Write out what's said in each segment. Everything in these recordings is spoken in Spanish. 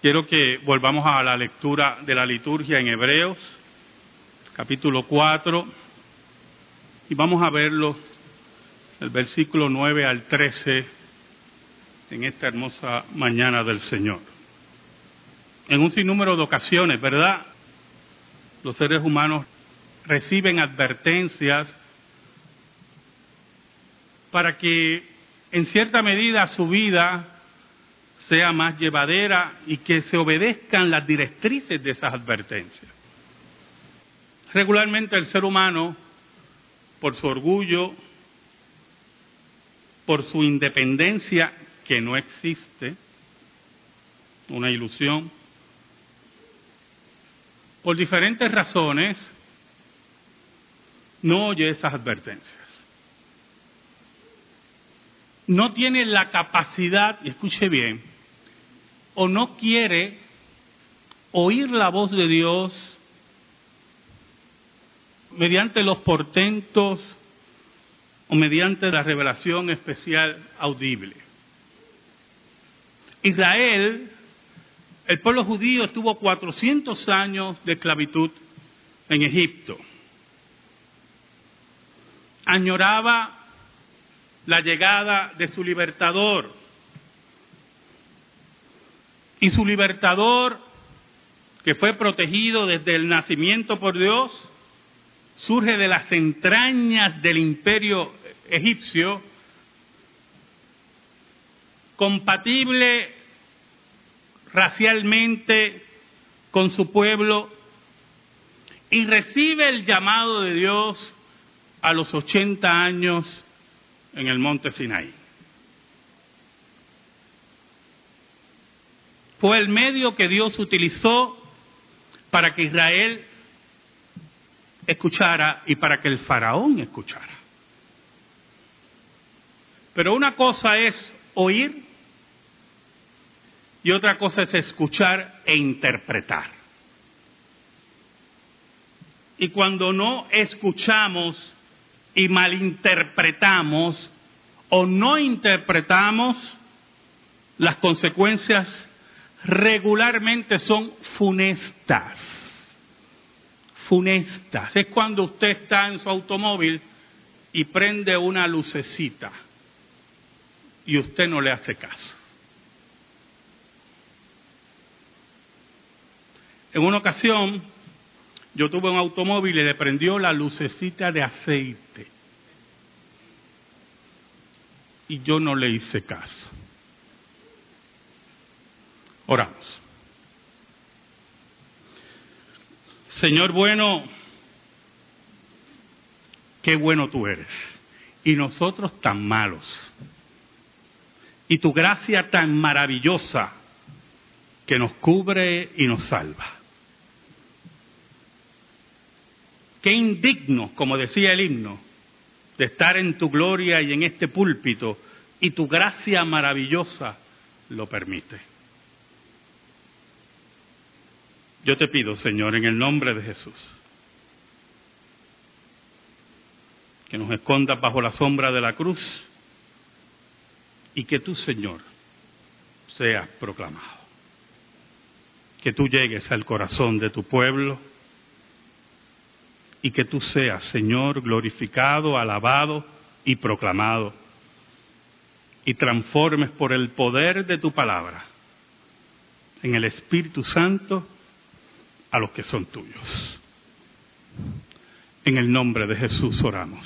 Quiero que volvamos a la lectura de la liturgia en Hebreos, capítulo 4, y vamos a verlo, el versículo 9 al 13, en esta hermosa mañana del Señor. En un sinnúmero de ocasiones, ¿verdad? Los seres humanos reciben advertencias para que en cierta medida su vida sea más llevadera y que se obedezcan las directrices de esas advertencias. Regularmente el ser humano, por su orgullo, por su independencia, que no existe, una ilusión, por diferentes razones, no oye esas advertencias. No tiene la capacidad, y escuche bien, o no quiere oír la voz de Dios mediante los portentos o mediante la revelación especial audible. Israel, el pueblo judío estuvo 400 años de esclavitud en Egipto. Añoraba la llegada de su libertador, y su libertador, que fue protegido desde el nacimiento por Dios, surge de las entrañas del imperio egipcio, compatible racialmente con su pueblo, y recibe el llamado de Dios a los 80 años en el monte Sinaí. Fue el medio que Dios utilizó para que Israel escuchara y para que el faraón escuchara. Pero una cosa es oír y otra cosa es escuchar e interpretar. Y cuando no escuchamos y malinterpretamos o no interpretamos, las consecuencias regularmente son funestas. Funestas. Es cuando usted está en su automóvil y prende una lucecita y usted no le hace caso. En una ocasión yo tuve un automóvil y le prendió la lucecita de aceite y yo no le hice caso. Oramos. Señor bueno, qué bueno tú eres. Y nosotros tan malos. Y tu gracia tan maravillosa que nos cubre y nos salva. Qué indigno, como decía el himno, de estar en tu gloria y en este púlpito, y tu gracia maravillosa lo permite. Yo te pido, Señor, en el nombre de Jesús, que nos escondas bajo la sombra de la cruz y que tú, Señor, seas proclamado. Que tú llegues al corazón de tu pueblo y que tú seas, Señor, glorificado, alabado y proclamado y transformes por el poder de tu palabra en el Espíritu Santo a los que son tuyos. En el nombre de Jesús oramos.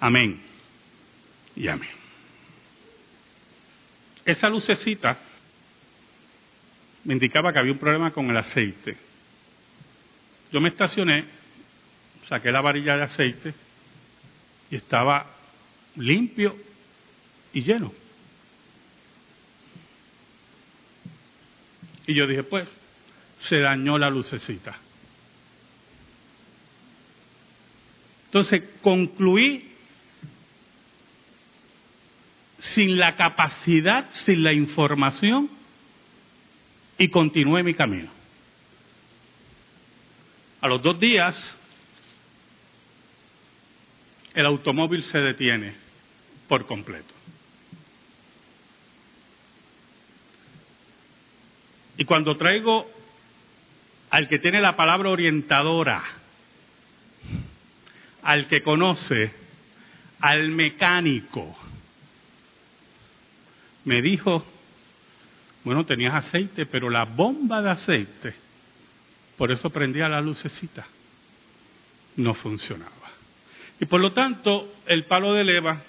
Amén y amén. Esa lucecita me indicaba que había un problema con el aceite. Yo me estacioné, saqué la varilla de aceite y estaba limpio y lleno. Y yo dije, pues, se dañó la lucecita. Entonces concluí sin la capacidad, sin la información y continué mi camino. A los dos días el automóvil se detiene por completo. Y cuando traigo al que tiene la palabra orientadora, al que conoce, al mecánico, me dijo, bueno, tenías aceite, pero la bomba de aceite, por eso prendía la lucecita, no funcionaba. Y por lo tanto, el palo de leva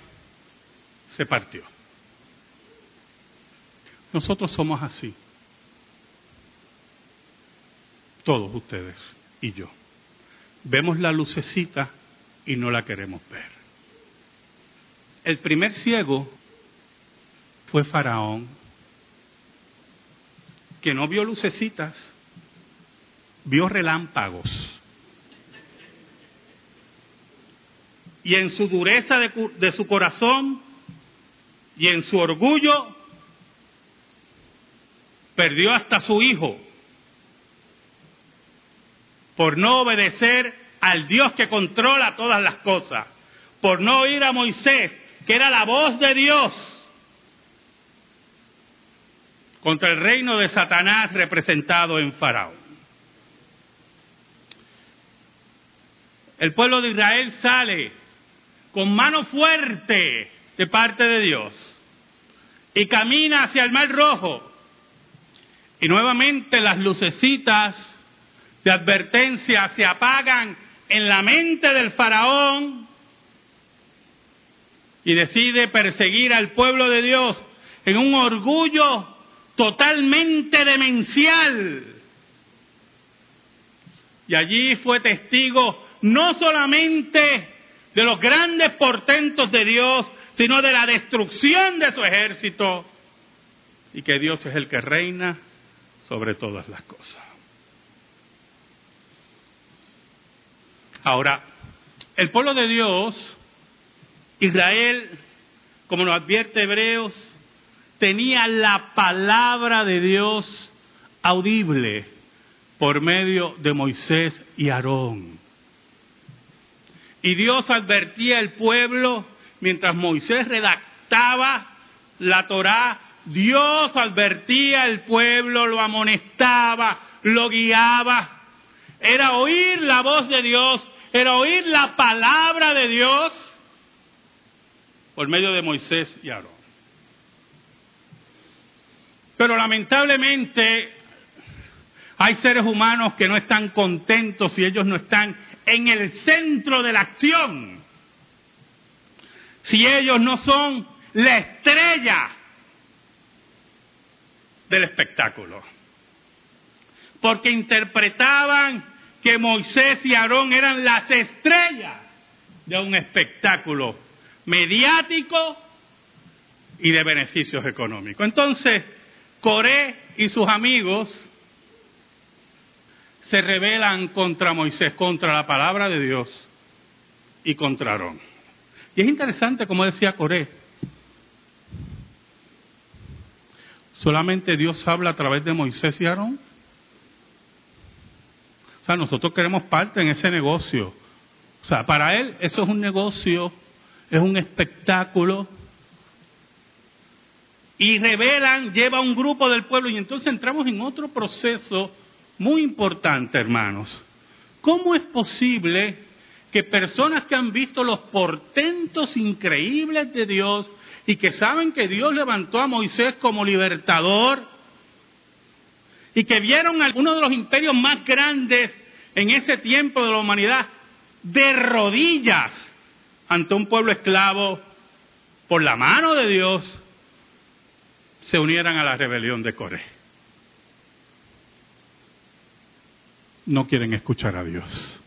se partió. Nosotros somos así. Todos ustedes y yo. Vemos la lucecita y no la queremos ver. El primer ciego fue Faraón, que no vio lucecitas, vio relámpagos. Y en su dureza de, su corazón y en su orgullo, perdió hasta su hijo por no obedecer al Dios que controla todas las cosas, por no oír a Moisés, que era la voz de Dios, contra el reino de Satanás representado en Faraón. El pueblo de Israel sale con mano fuerte de parte de Dios y camina hacia el mar rojo. Y nuevamente las lucecitas de advertencia se apagan en la mente del faraón y decide perseguir al pueblo de Dios en un orgullo totalmente demencial. Y allí fue testigo no solamente de los grandes portentos de Dios, sino de la destrucción de su ejército y que Dios es el que reina sobre todas las cosas. Ahora, el pueblo de Dios, Israel, como nos advierte Hebreos, tenía la palabra de Dios audible por medio de Moisés y Aarón. Y Dios advertía al pueblo mientras Moisés redactaba la Torá, Dios advertía al pueblo, lo amonestaba, lo guiaba era oír la voz de Dios, era oír la palabra de Dios por medio de Moisés y Aarón. Pero lamentablemente hay seres humanos que no están contentos si ellos no están en el centro de la acción. Si ellos no son la estrella del espectáculo porque interpretaban que Moisés y Aarón eran las estrellas de un espectáculo mediático y de beneficios económicos. Entonces, Coré y sus amigos se rebelan contra Moisés, contra la palabra de Dios y contra Aarón. Y es interesante, como decía Coré, solamente Dios habla a través de Moisés y Aarón nosotros queremos parte en ese negocio. O sea, para él eso es un negocio, es un espectáculo. Y revelan, lleva un grupo del pueblo y entonces entramos en otro proceso muy importante, hermanos. ¿Cómo es posible que personas que han visto los portentos increíbles de Dios y que saben que Dios levantó a Moisés como libertador y que vieron algunos de los imperios más grandes en ese tiempo de la humanidad de rodillas ante un pueblo esclavo por la mano de Dios, se unieran a la rebelión de Coré. No quieren escuchar a Dios.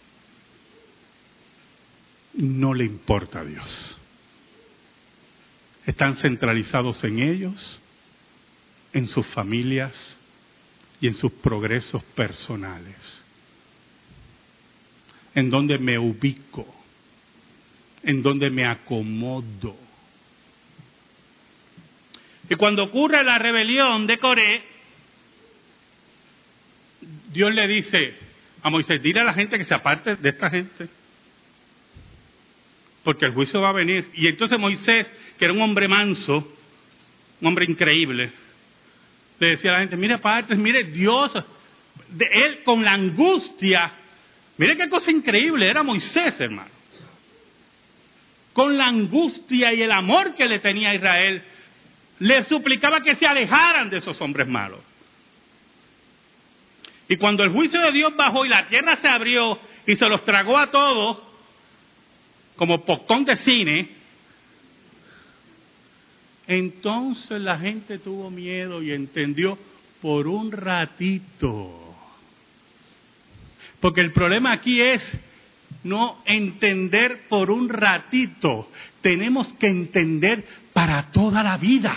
No le importa a Dios. Están centralizados en ellos, en sus familias y en sus progresos personales en donde me ubico, en donde me acomodo. Y cuando ocurre la rebelión de Coré, Dios le dice a Moisés, dile a la gente que se aparte de esta gente, porque el juicio va a venir. Y entonces Moisés, que era un hombre manso, un hombre increíble, le decía a la gente, mire padre, mire Dios, de él con la angustia, mire qué cosa increíble, era Moisés, hermano. Con la angustia y el amor que le tenía a Israel, le suplicaba que se alejaran de esos hombres malos. Y cuando el juicio de Dios bajó y la tierra se abrió y se los tragó a todos, como popcorn de cine, entonces la gente tuvo miedo y entendió por un ratito. Porque el problema aquí es no entender por un ratito, tenemos que entender para toda la vida.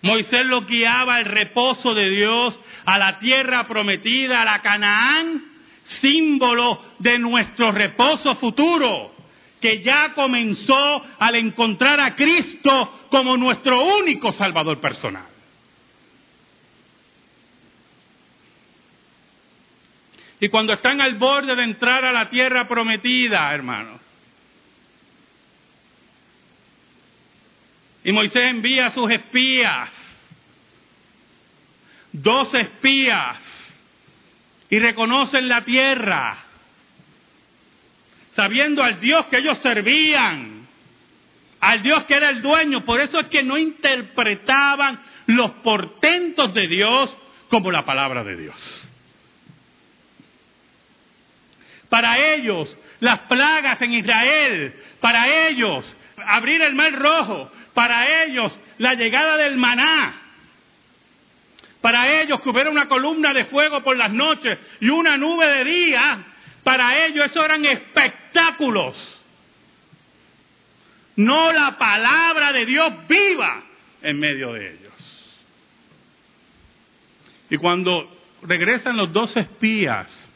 Moisés lo guiaba al reposo de Dios, a la tierra prometida, a la Canaán, símbolo de nuestro reposo futuro, que ya comenzó al encontrar a Cristo como nuestro único Salvador personal. Y cuando están al borde de entrar a la tierra prometida, hermanos, Y Moisés envía a sus espías, dos espías, y reconocen la tierra, sabiendo al Dios que ellos servían, al Dios que era el dueño. Por eso es que no interpretaban los portentos de Dios como la palabra de Dios. Para ellos, las plagas en Israel, para ellos, abrir el mar rojo, para ellos la llegada del maná, para ellos que hubiera una columna de fuego por las noches y una nube de día, para ellos eso eran espectáculos. No la palabra de Dios viva en medio de ellos. Y cuando regresan los dos espías,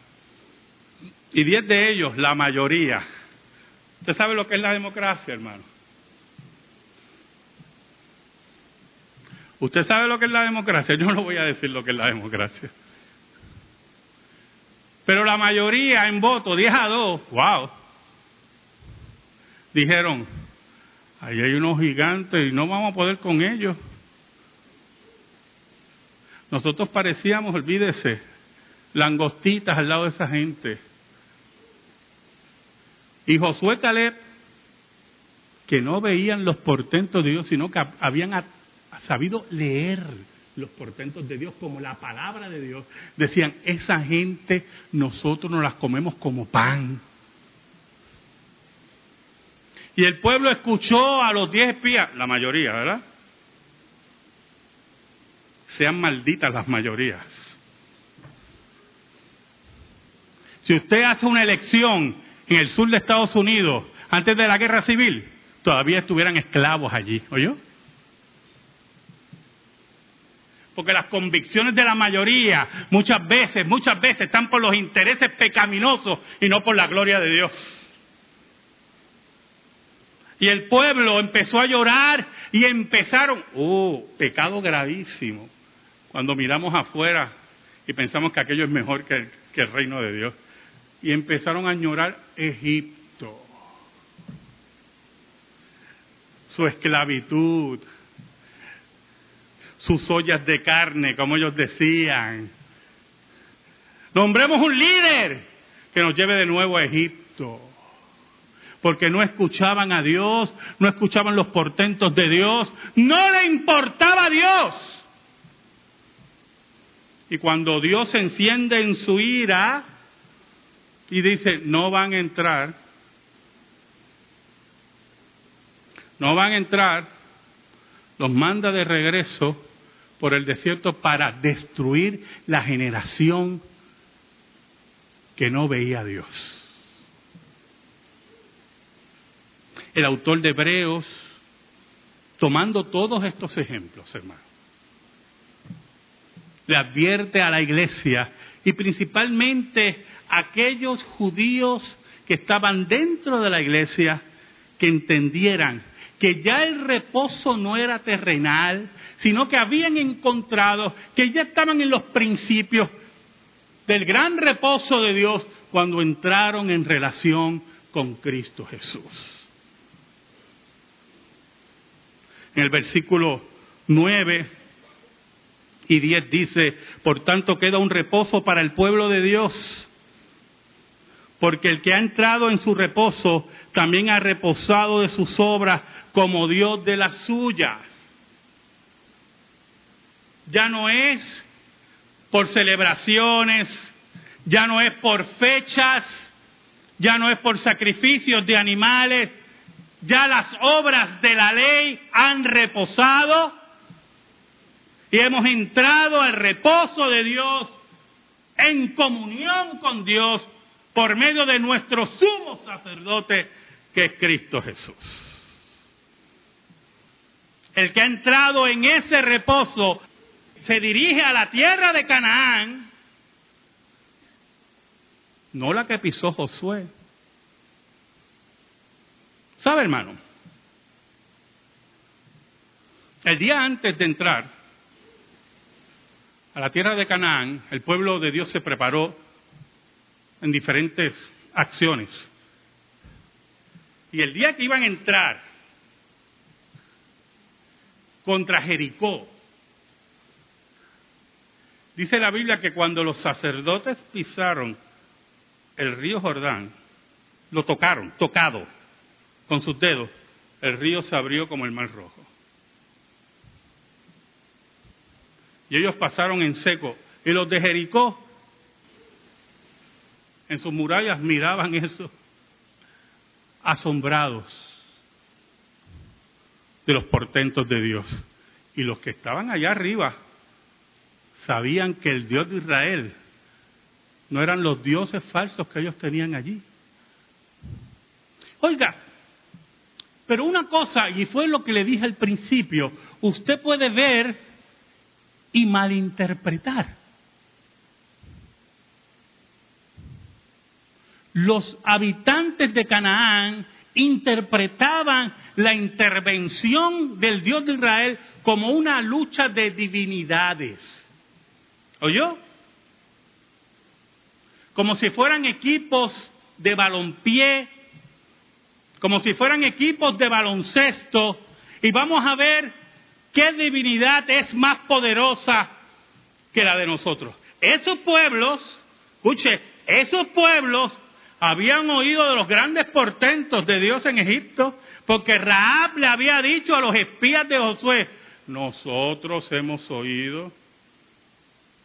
y diez de ellos, la mayoría, ¿usted sabe lo que es la democracia, hermano? ¿Usted sabe lo que es la democracia? Yo no voy a decir lo que es la democracia. Pero la mayoría en voto, 10 a 2, wow, dijeron, ahí hay unos gigantes y no vamos a poder con ellos. Nosotros parecíamos, olvídese, langostitas al lado de esa gente. Y Josué Caleb, que no veían los portentos de Dios, sino que habían sabido leer los portentos de Dios como la palabra de Dios, decían, esa gente nosotros nos las comemos como pan. Y el pueblo escuchó a los diez espías, la mayoría, ¿verdad? Sean malditas las mayorías. Si usted hace una elección en el sur de Estados Unidos antes de la guerra civil, todavía estuvieran esclavos allí, ¿oyó? Porque las convicciones de la mayoría muchas veces, muchas veces están por los intereses pecaminosos y no por la gloria de Dios. Y el pueblo empezó a llorar y empezaron, oh, pecado gravísimo. Cuando miramos afuera y pensamos que aquello es mejor que el, que el reino de Dios. Y empezaron a llorar Egipto, su esclavitud, sus ollas de carne, como ellos decían. Nombremos un líder que nos lleve de nuevo a Egipto. Porque no escuchaban a Dios, no escuchaban los portentos de Dios, no le importaba a Dios. Y cuando Dios enciende en su ira y dice, no van a entrar, no van a entrar, los manda de regreso por el desierto para destruir la generación que no veía a Dios. El autor de Hebreos, tomando todos estos ejemplos, hermano, le advierte a la iglesia y principalmente a aquellos judíos que estaban dentro de la iglesia que entendieran que ya el reposo no era terrenal, sino que habían encontrado que ya estaban en los principios del gran reposo de Dios cuando entraron en relación con Cristo Jesús. En el versículo 9 y 10 dice, por tanto queda un reposo para el pueblo de Dios, porque el que ha entrado en su reposo también ha reposado de sus obras como Dios de las suyas. Ya no es por celebraciones, ya no es por fechas, ya no es por sacrificios de animales, ya las obras de la ley han reposado y hemos entrado al reposo de Dios en comunión con Dios por medio de nuestro sumo sacerdote que es Cristo Jesús. El que ha entrado en ese reposo se dirige a la tierra de Canaán, no la que pisó Josué. ¿Sabe, hermano? El día antes de entrar a la tierra de Canaán, el pueblo de Dios se preparó en diferentes acciones. Y el día que iban a entrar contra Jericó, dice la Biblia que cuando los sacerdotes pisaron el río Jordán, lo tocaron, tocado con sus dedos, el río se abrió como el mar rojo. Y ellos pasaron en seco. Y los de Jericó, en sus murallas, miraban eso, asombrados de los portentos de Dios. Y los que estaban allá arriba sabían que el Dios de Israel no eran los dioses falsos que ellos tenían allí. Oiga, pero una cosa, y fue lo que le dije al principio, usted puede ver y malinterpretar. Los habitantes de Canaán interpretaban la intervención del Dios de Israel como una lucha de divinidades. ¿Oyó? como si fueran equipos de balompié, como si fueran equipos de baloncesto, y vamos a ver qué divinidad es más poderosa que la de nosotros. Esos pueblos, escuche, esos pueblos habían oído de los grandes portentos de Dios en Egipto, porque Raab le había dicho a los espías de Josué, nosotros hemos oído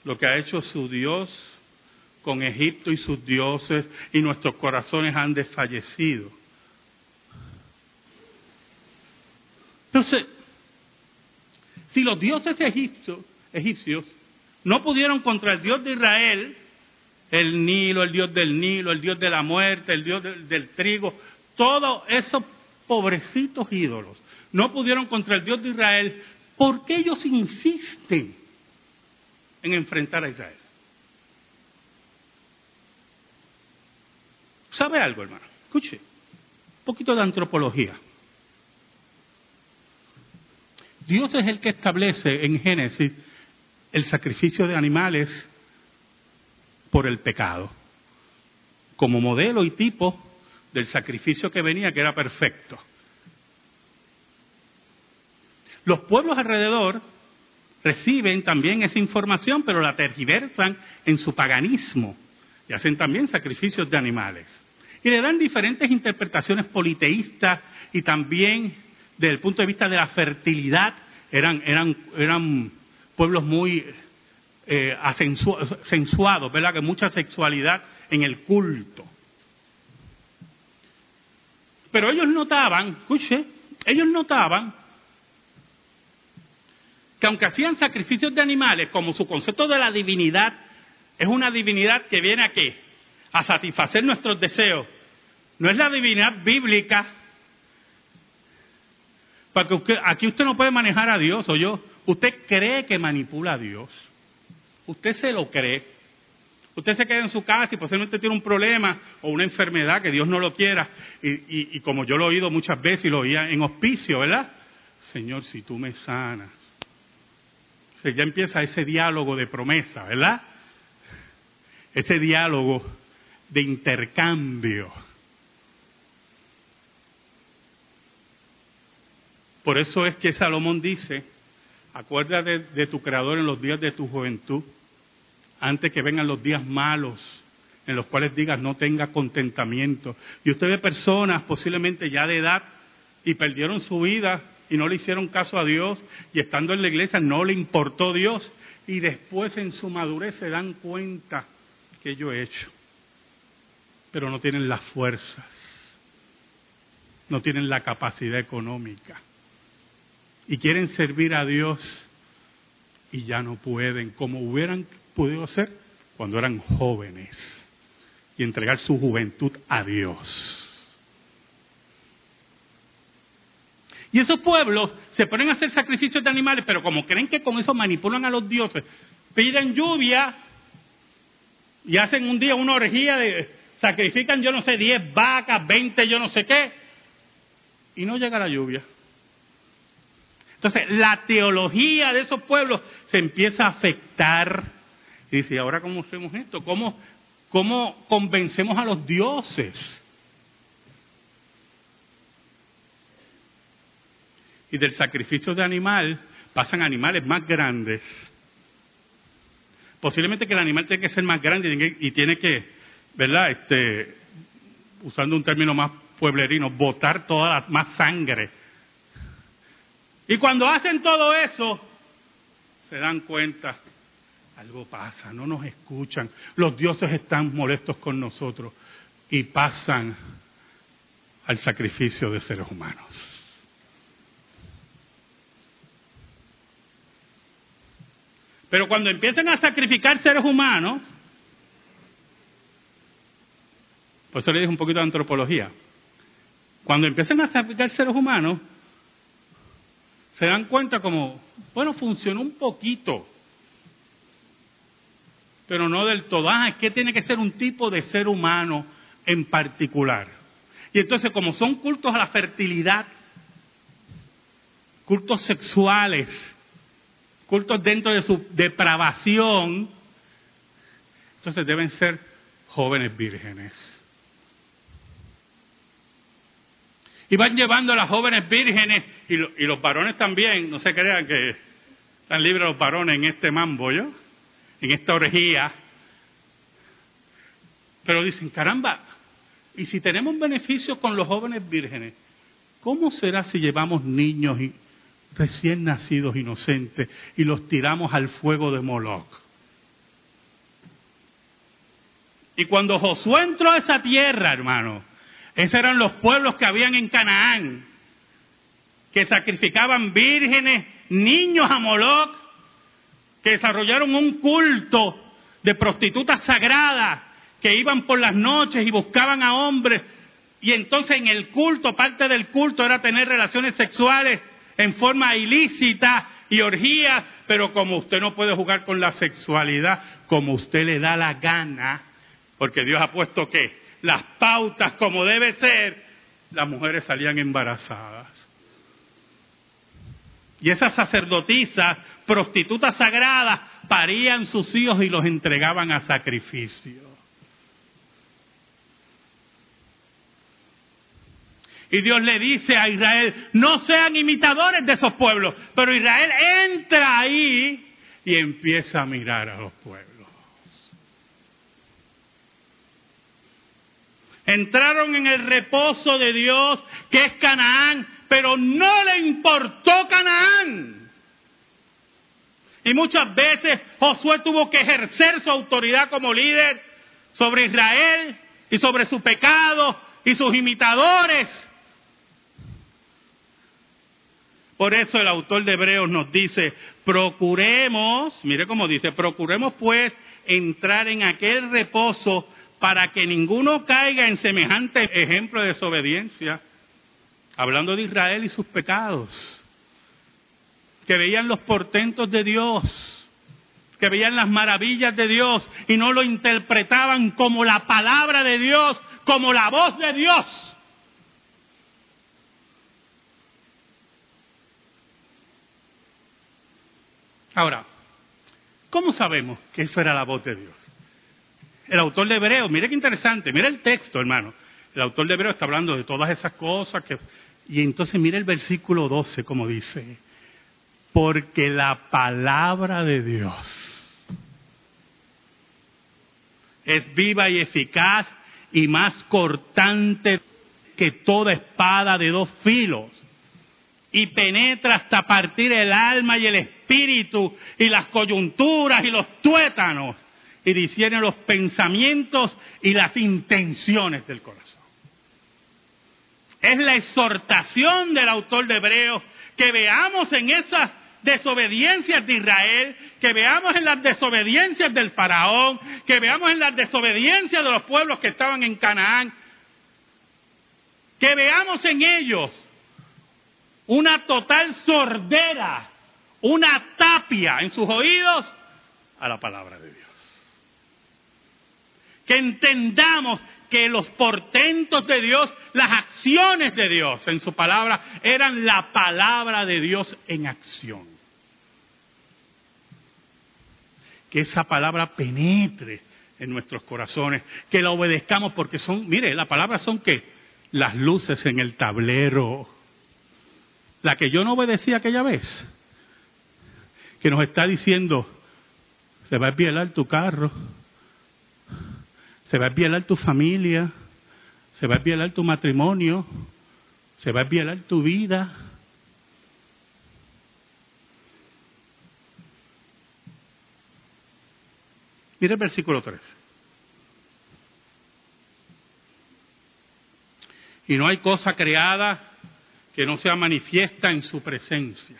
lo que ha hecho su Dios con Egipto y sus dioses y nuestros corazones han desfallecido. Entonces, si los dioses Egipto, egipcios no pudieron contra el Dios de Israel, el Nilo, el Dios del Nilo, el Dios de la muerte, el Dios del, del trigo, todos esos pobrecitos ídolos no pudieron contra el Dios de Israel, ¿por qué ellos insisten en enfrentar a Israel? ¿Sabe algo, hermano? Escuche, un poquito de antropología. Dios es el que establece en Génesis el sacrificio de animales por el pecado, como modelo y tipo del sacrificio que venía, que era perfecto. Los pueblos alrededor reciben también esa información, pero la tergiversan en su paganismo y hacen también sacrificios de animales. Y le dan diferentes interpretaciones politeístas y también desde el punto de vista de la fertilidad, eran, eran, eran pueblos muy eh, sensuados, ¿verdad? Que mucha sexualidad en el culto. Pero ellos notaban, escuche, ellos notaban que aunque hacían sacrificios de animales, como su concepto de la divinidad es una divinidad que viene a qué? A satisfacer nuestros deseos no es la divinidad bíblica. Porque aquí usted no puede manejar a Dios, o yo. Usted cree que manipula a Dios. Usted se lo cree. Usted se queda en su casa y posiblemente tiene un problema o una enfermedad que Dios no lo quiera. Y, y como yo lo he oído muchas veces y lo oía en hospicio, ¿verdad? Señor, si tú me sanas. O sea, ya empieza ese diálogo de promesa, ¿verdad? Ese diálogo de intercambio. Por eso es que Salomón dice, Acuérdate de tu Creador en los días de tu juventud, antes que vengan los días malos, en los cuales digas no tenga contentamiento. Y usted ve personas posiblemente ya de edad y perdieron su vida y no le hicieron caso a Dios y estando en la iglesia no le importó Dios y después en su madurez se dan cuenta que yo he hecho. Pero no tienen las fuerzas, no tienen la capacidad económica y quieren servir a Dios y ya no pueden como hubieran podido hacer cuando eran jóvenes y entregar su juventud a Dios. Y esos pueblos se ponen a hacer sacrificios de animales, pero como creen que con eso manipulan a los dioses, piden lluvia y hacen un día una orgía de, sacrifican yo no sé, 10 vacas, 20 yo no sé qué, y no llega la lluvia. Entonces, la teología de esos pueblos se empieza a afectar. Y dice, ¿ahora cómo hacemos esto? ¿Cómo, cómo convencemos a los dioses? y del sacrificio de animal pasan animales más grandes. Posiblemente que el animal tiene que ser más grande y tiene que, ¿verdad? Este, usando un término más pueblerino, botar toda la, más sangre. Y cuando hacen todo eso, se dan cuenta, algo pasa, no nos escuchan, los dioses están molestos con nosotros y pasan al sacrificio de seres humanos. Pero cuando empiezan a sacrificar seres humanos, por eso le dije un poquito de antropología, cuando empiezan a sacrificar seres humanos, se dan cuenta como, bueno, funcionó un poquito, pero no del todo. Ah, es que tiene que ser un tipo de ser humano en particular. Y entonces, como son cultos a la fertilidad, cultos sexuales, cultos dentro de su depravación, entonces deben ser jóvenes vírgenes. Y van llevando a las jóvenes vírgenes y, los varones también, no se crean que están libres los varones en este mambo, ¿yo? En esta orgía. Pero dicen, caramba, y si tenemos beneficios con los jóvenes vírgenes, ¿cómo será si llevamos niños y recién nacidos inocentes y los tiramos al fuego de Moloch. Y cuando Josué entró a esa tierra, hermano, esos eran los pueblos que habían en Canaán, que sacrificaban vírgenes, niños a Moloch, que desarrollaron un culto de prostitutas sagradas, que iban por las noches y buscaban a hombres. Y entonces en el culto, parte del culto era tener relaciones sexuales en forma ilícita y orgías, pero como usted no puede jugar con la sexualidad como usted le da la gana, porque Dios ha puesto que las pautas como debe ser, las mujeres salían embarazadas. Y esas sacerdotisas, prostitutas sagradas, parían sus hijos y los entregaban a sacrificio. Y Dios le dice a Israel, no sean imitadores de esos pueblos. Pero Israel entra ahí y empieza a mirar a los pueblos. Entraron en el reposo de Dios, que es Canaán, pero no le importó Canaán. Y muchas veces Josué tuvo que ejercer su autoridad como líder sobre Israel y sobre su pecado y sus imitadores. Por eso el autor de Hebreos nos dice, procuremos, mire cómo dice, procuremos pues entrar en aquel reposo para que ninguno caiga en semejante ejemplo de desobediencia, hablando de Israel y sus pecados, que veían los portentos de Dios, que veían las maravillas de Dios y no lo interpretaban como la palabra de Dios, como la voz de Dios Ahora, ¿cómo sabemos que eso era la voz de Dios? El autor de Hebreo, mire qué interesante, mire el texto, hermano. El autor de Hebreo está hablando de todas esas cosas que... Y entonces mire el versículo 12, como dice, Porque la palabra de Dios es viva y eficaz y más cortante que toda espada de dos filos y penetra hasta partir el alma y el espíritu y las coyunturas y los tuétanos y discierne los pensamientos y las intenciones del corazón. Es la exhortación del autor de Hebreos que veamos en esas desobediencias de Israel, que veamos en las desobediencias del faraón, que veamos en las desobediencias de los pueblos que estaban en Canaán, que veamos en ellos una total sordera, una tapia en sus oídos a la palabra de Dios. Que entendamos que los portentos de Dios, las acciones de Dios en su palabra, eran la palabra de Dios en acción. Que esa palabra penetre en nuestros corazones, que la obedezcamos porque son, mire, la palabra son que las luces en el tablero la que yo no obedecí aquella vez, que nos está diciendo, se va a violar tu carro, se va a violar tu familia, se va a violar tu matrimonio, se va a violar tu vida. Mira el versículo 3. Y no hay cosa creada que no sea manifiesta en su presencia.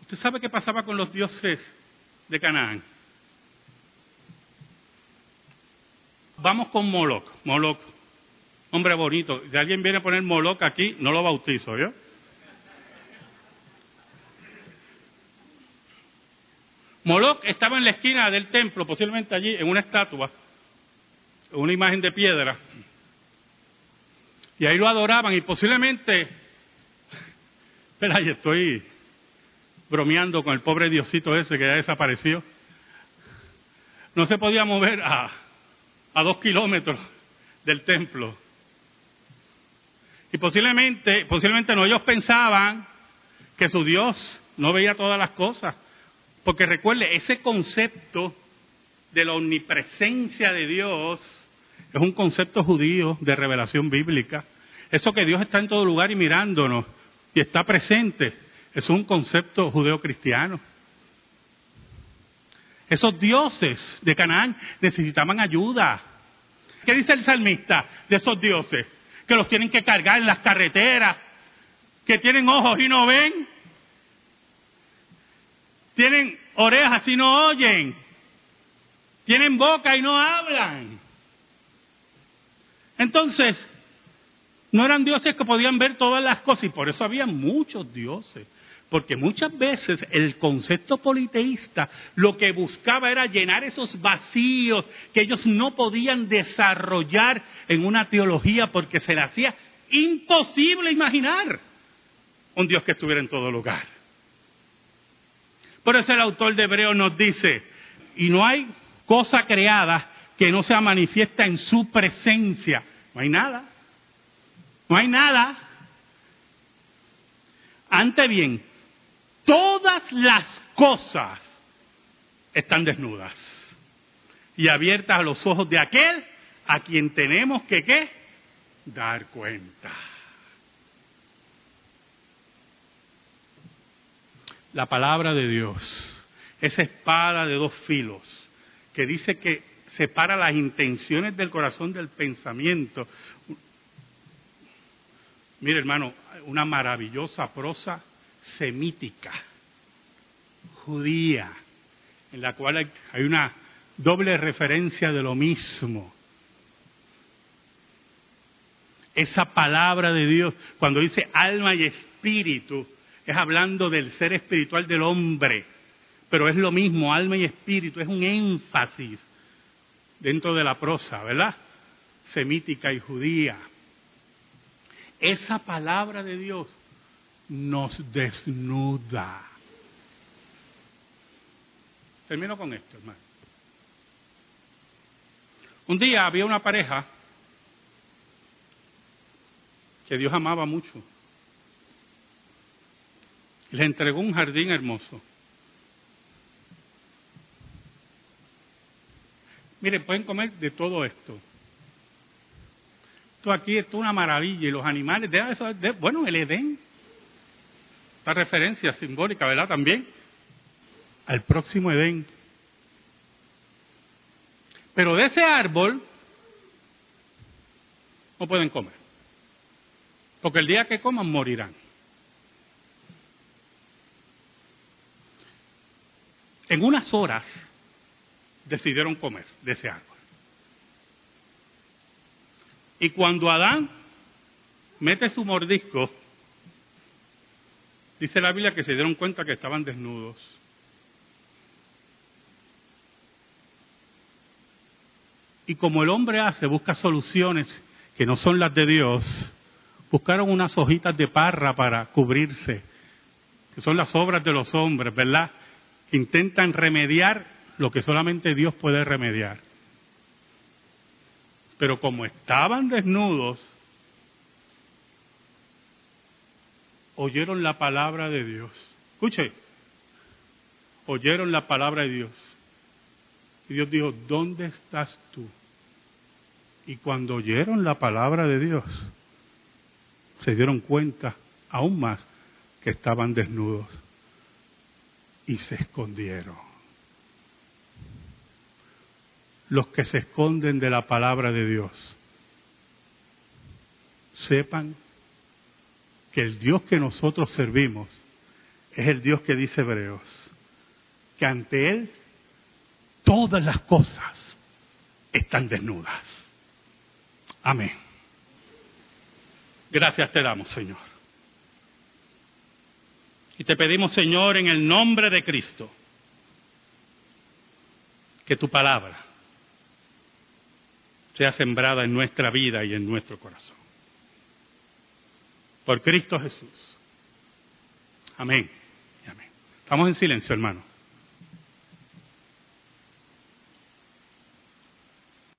¿Usted sabe qué pasaba con los dioses de Canaán? Vamos con Moloch. Moloch, hombre bonito. Si alguien viene a poner Moloch aquí, no lo bautizo, ¿yo? Moloch estaba en la esquina del templo, posiblemente allí, en una estatua, una imagen de piedra. Y ahí lo adoraban y posiblemente, espera, ahí estoy bromeando con el pobre Diosito ese que ya desapareció. No se podía mover a, a dos kilómetros del templo. Y posiblemente, posiblemente no, ellos pensaban que su Dios no veía todas las cosas. Porque recuerde, ese concepto de la omnipresencia de Dios es un concepto judío de revelación bíblica. Eso que Dios está en todo lugar y mirándonos y está presente, es un concepto judeo-cristiano. Esos dioses de Canaán necesitaban ayuda. ¿Qué dice el salmista de esos dioses? Que los tienen que cargar en las carreteras, que tienen ojos y no ven, tienen orejas y no oyen, tienen boca y no hablan. Entonces, no eran dioses que podían ver todas las cosas y por eso había muchos dioses. Porque muchas veces el concepto politeísta lo que buscaba era llenar esos vacíos que ellos no podían desarrollar en una teología porque se le hacía imposible imaginar un Dios que estuviera en todo lugar. Por eso el autor de Hebreo nos dice, y no hay cosa creada que no sea manifiesta en su presencia. No hay nada. No hay nada. Ante bien, todas las cosas están desnudas y abiertas a los ojos de aquel a quien tenemos que dar cuenta. La palabra de Dios, esa espada de dos filos, que dice que separa las intenciones del corazón del pensamiento. Mire, hermano, una maravillosa prosa semítica, judía, en la cual hay una doble referencia de lo mismo. Esa palabra de Dios, cuando dice alma y espíritu, es hablando del ser espiritual del hombre, pero es lo mismo, alma y espíritu, es un énfasis dentro de la prosa, ¿verdad? Semítica y judía. Esa palabra de Dios nos desnuda. Termino con esto, hermano. Un día había una pareja que Dios amaba mucho. les entregó un jardín hermoso. Miren, pueden comer de todo esto. Esto aquí es una maravilla y los animales, de eso, bueno, el Edén. Esta referencia simbólica, ¿verdad? También al próximo Edén. Pero de ese árbol no pueden comer. Porque el día que coman morirán. En unas horas decidieron comer de ese árbol. Y cuando Adán mete su mordisco, dice la Biblia que se dieron cuenta que estaban desnudos. Y como el hombre hace, busca soluciones que no son las de Dios, buscaron unas hojitas de parra para cubrirse, que son las obras de los hombres, ¿verdad? Intentan remediar lo que solamente Dios puede remediar. Pero como estaban desnudos, oyeron la palabra de Dios. Escuche, oyeron la palabra de Dios. Y Dios dijo, ¿dónde estás tú? Y cuando oyeron la palabra de Dios, se dieron cuenta aún más que estaban desnudos y se escondieron los que se esconden de la palabra de Dios. Sepan que el Dios que nosotros servimos es el Dios que dice Hebreos, que ante Él todas las cosas están desnudas. Amén. Gracias te damos, Señor. Y te pedimos, Señor, en el nombre de Cristo, que tu palabra sea sembrada en nuestra vida y en nuestro corazón. Por Cristo Jesús. Amén. Amén. Estamos en silencio, hermano.